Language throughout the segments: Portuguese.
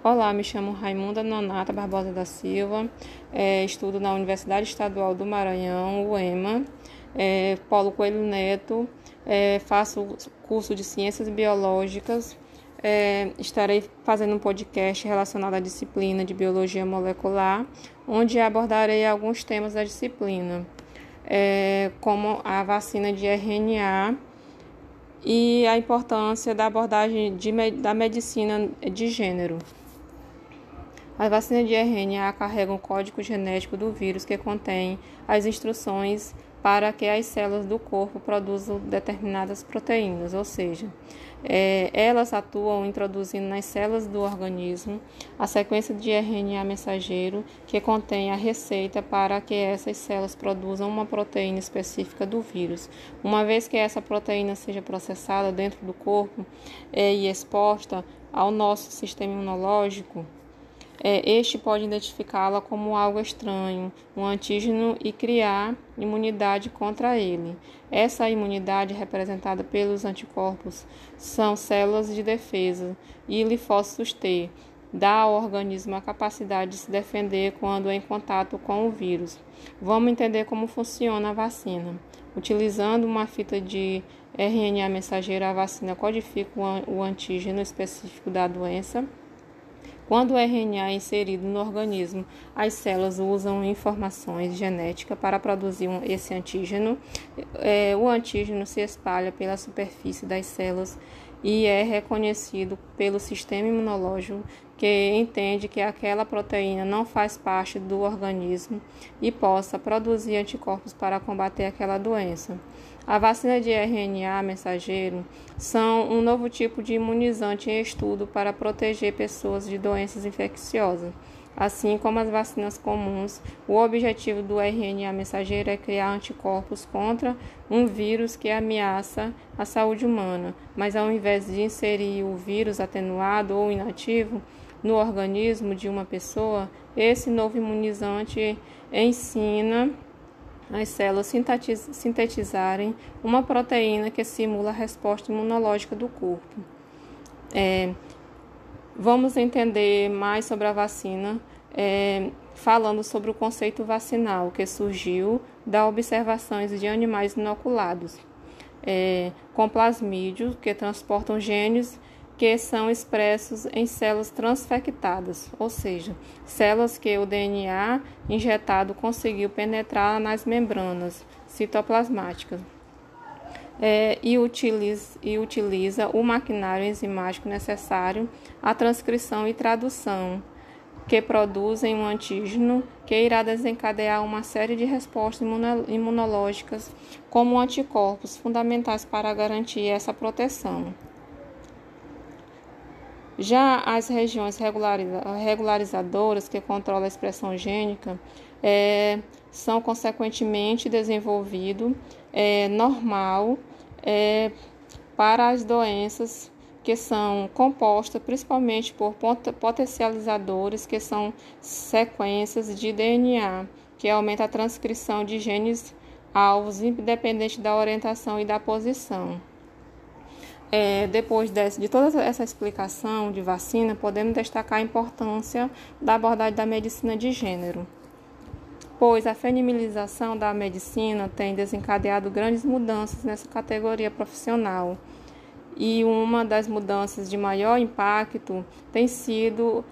Olá, me chamo Raimunda Nonata Barbosa da Silva, é, estudo na Universidade Estadual do Maranhão, UEMA, é, Paulo Coelho Neto, é, faço curso de Ciências Biológicas, é, estarei fazendo um podcast relacionado à disciplina de Biologia Molecular, onde abordarei alguns temas da disciplina, é, como a vacina de RNA, e a importância da abordagem de, da medicina de gênero. As vacinas de RNA carregam o código genético do vírus que contém as instruções para que as células do corpo produzam determinadas proteínas, ou seja, é, elas atuam introduzindo nas células do organismo a sequência de RNA mensageiro que contém a receita para que essas células produzam uma proteína específica do vírus. Uma vez que essa proteína seja processada dentro do corpo é, e exposta ao nosso sistema imunológico, este pode identificá-la como algo estranho, um antígeno, e criar imunidade contra ele. Essa imunidade, representada pelos anticorpos, são células de defesa e linfócitos T, dá ao organismo a capacidade de se defender quando em contato com o vírus. Vamos entender como funciona a vacina. Utilizando uma fita de RNA mensageiro, a vacina codifica o antígeno específico da doença quando o RNA é inserido no organismo, as células usam informações genéticas para produzir esse antígeno. É, o antígeno se espalha pela superfície das células e é reconhecido pelo sistema imunológico que entende que aquela proteína não faz parte do organismo e possa produzir anticorpos para combater aquela doença. A vacina de RNA mensageiro são um novo tipo de imunizante em estudo para proteger pessoas de doenças infecciosas. Assim como as vacinas comuns, o objetivo do RNA mensageiro é criar anticorpos contra um vírus que ameaça a saúde humana, mas ao invés de inserir o vírus atenuado ou inativo no organismo de uma pessoa, esse novo imunizante ensina as células sintetizarem uma proteína que simula a resposta imunológica do corpo. É, vamos entender mais sobre a vacina é, falando sobre o conceito vacinal que surgiu da observações de animais inoculados é, com plasmídios que transportam genes que são expressos em células transfectadas, ou seja, células que o DNA injetado conseguiu penetrar nas membranas citoplasmáticas. É, e, utiliza, e utiliza o maquinário enzimático necessário à transcrição e tradução, que produzem um antígeno que irá desencadear uma série de respostas imunológicas, como anticorpos, fundamentais para garantir essa proteção. Já as regiões regularizadoras que controlam a expressão gênica é, são consequentemente desenvolvido é, normal é, para as doenças que são compostas principalmente por potencializadores, que são sequências de DNA, que aumenta a transcrição de genes alvos, independente da orientação e da posição. É, depois desse, de toda essa explicação de vacina, podemos destacar a importância da abordagem da medicina de gênero, pois a feminilização da medicina tem desencadeado grandes mudanças nessa categoria profissional. E uma das mudanças de maior impacto tem sido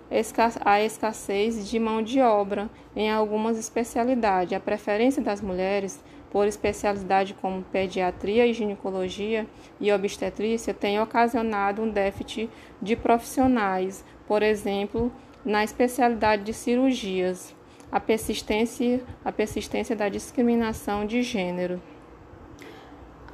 a escassez de mão de obra em algumas especialidades. A preferência das mulheres por especialidade como pediatria e ginecologia e obstetrícia tem ocasionado um déficit de profissionais, por exemplo, na especialidade de cirurgias, a persistência, a persistência da discriminação de gênero.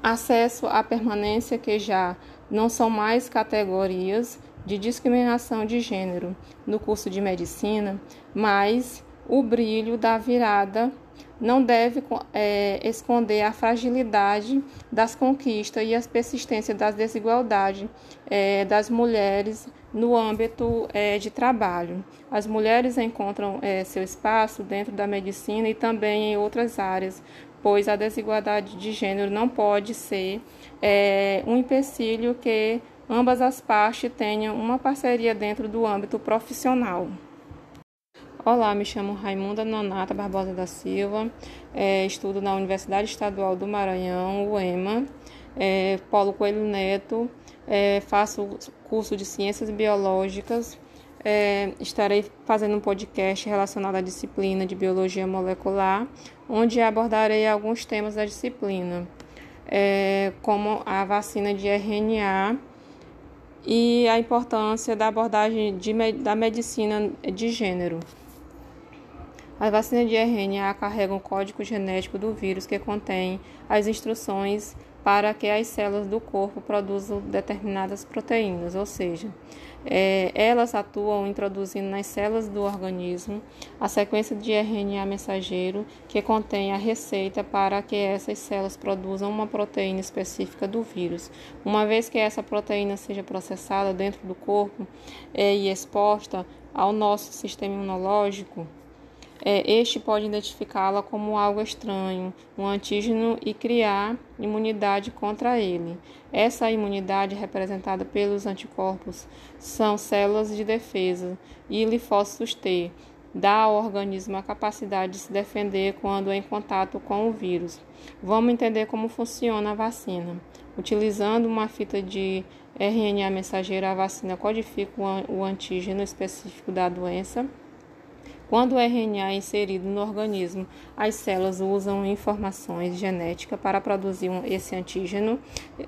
Acesso à permanência que já não são mais categorias de discriminação de gênero no curso de medicina, mas o brilho da virada não deve é, esconder a fragilidade das conquistas e as persistências das desigualdades é, das mulheres no âmbito é, de trabalho. As mulheres encontram é, seu espaço dentro da medicina e também em outras áreas, pois a desigualdade de gênero não pode ser é, um empecilho que ambas as partes tenham uma parceria dentro do âmbito profissional. Olá, me chamo Raimunda Nonata Barbosa da Silva, é, estudo na Universidade Estadual do Maranhão, UEMA, é, Paulo Coelho Neto, é, faço curso de Ciências Biológicas, é, estarei fazendo um podcast relacionado à disciplina de Biologia Molecular, onde abordarei alguns temas da disciplina, é, como a vacina de RNA e a importância da abordagem de, da medicina de gênero. A vacina de RNA carrega um código genético do vírus que contém as instruções para que as células do corpo produzam determinadas proteínas, ou seja, é, elas atuam introduzindo nas células do organismo a sequência de RNA mensageiro que contém a receita para que essas células produzam uma proteína específica do vírus. Uma vez que essa proteína seja processada dentro do corpo é, e exposta ao nosso sistema imunológico, este pode identificá-la como algo estranho, um antígeno, e criar imunidade contra ele. Essa imunidade, representada pelos anticorpos, são células de defesa e linfócitos T, dá ao organismo a capacidade de se defender quando em contato com o vírus. Vamos entender como funciona a vacina. Utilizando uma fita de RNA mensageiro, a vacina codifica o antígeno específico da doença quando o RNA é inserido no organismo, as células usam informações genéticas para produzir esse antígeno.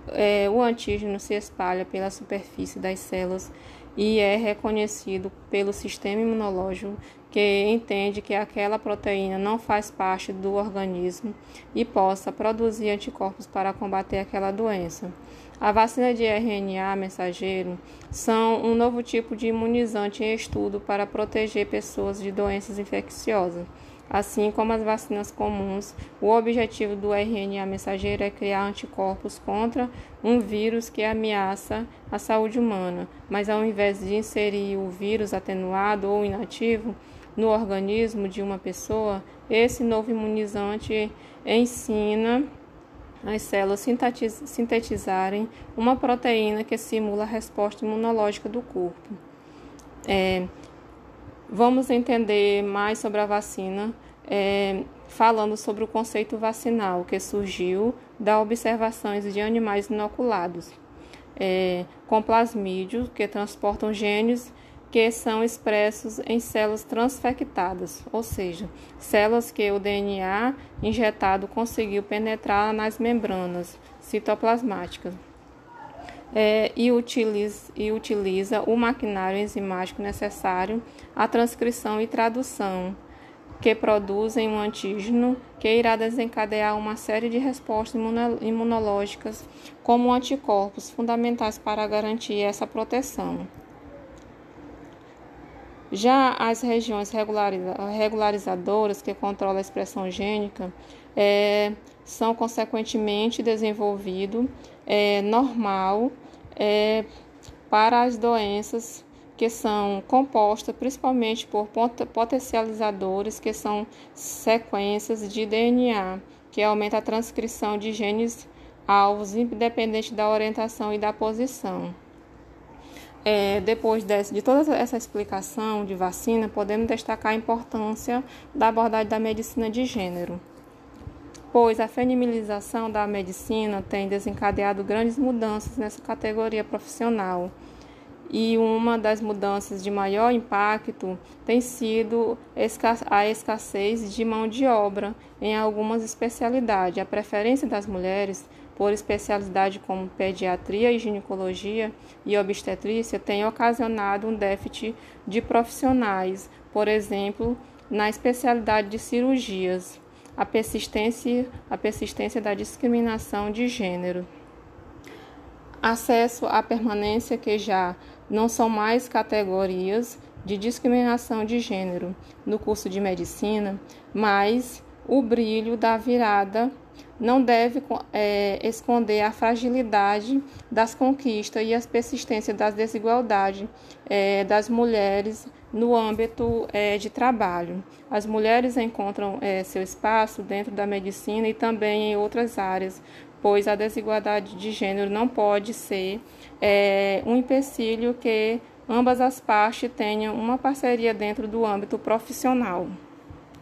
É, o antígeno se espalha pela superfície das células e é reconhecido pelo sistema imunológico que entende que aquela proteína não faz parte do organismo e possa produzir anticorpos para combater aquela doença. A vacina de RNA mensageiro são um novo tipo de imunizante em estudo para proteger pessoas de doenças infecciosas. Assim como as vacinas comuns, o objetivo do RNA mensageiro é criar anticorpos contra um vírus que ameaça a saúde humana, mas ao invés de inserir o vírus atenuado ou inativo no organismo de uma pessoa, esse novo imunizante ensina as células sintetizarem uma proteína que simula a resposta imunológica do corpo. É, vamos entender mais sobre a vacina, é, falando sobre o conceito vacinal que surgiu da observações de animais inoculados é, com plasmídios que transportam genes que são expressos em células transfectadas, ou seja, células que o DNA injetado conseguiu penetrar nas membranas citoplasmáticas. É, e, utiliza, e utiliza o maquinário enzimático necessário à transcrição e tradução, que produzem um antígeno que irá desencadear uma série de respostas imunológicas, como anticorpos, fundamentais para garantir essa proteção. Já as regiões regularizadoras que controlam a expressão gênica é, são consequentemente desenvolvido é, normal é, para as doenças que são compostas principalmente por potencializadores, que são sequências de DNA, que aumenta a transcrição de genes alvos, independente da orientação e da posição. É, depois desse, de toda essa explicação de vacina, podemos destacar a importância da abordagem da medicina de gênero, pois a feminilização da medicina tem desencadeado grandes mudanças nessa categoria profissional. E uma das mudanças de maior impacto tem sido a escassez de mão de obra em algumas especialidades. A preferência das mulheres por especialidade como pediatria e ginecologia e obstetrícia tem ocasionado um déficit de profissionais, por exemplo, na especialidade de cirurgias, a persistência, a persistência da discriminação de gênero. Acesso à permanência que já não são mais categorias de discriminação de gênero no curso de medicina, mas o brilho da virada não deve é, esconder a fragilidade das conquistas e a persistência das desigualdades é, das mulheres no âmbito é, de trabalho. As mulheres encontram é, seu espaço dentro da medicina e também em outras áreas, pois a desigualdade de gênero não pode ser é, um empecilho que ambas as partes tenham uma parceria dentro do âmbito profissional.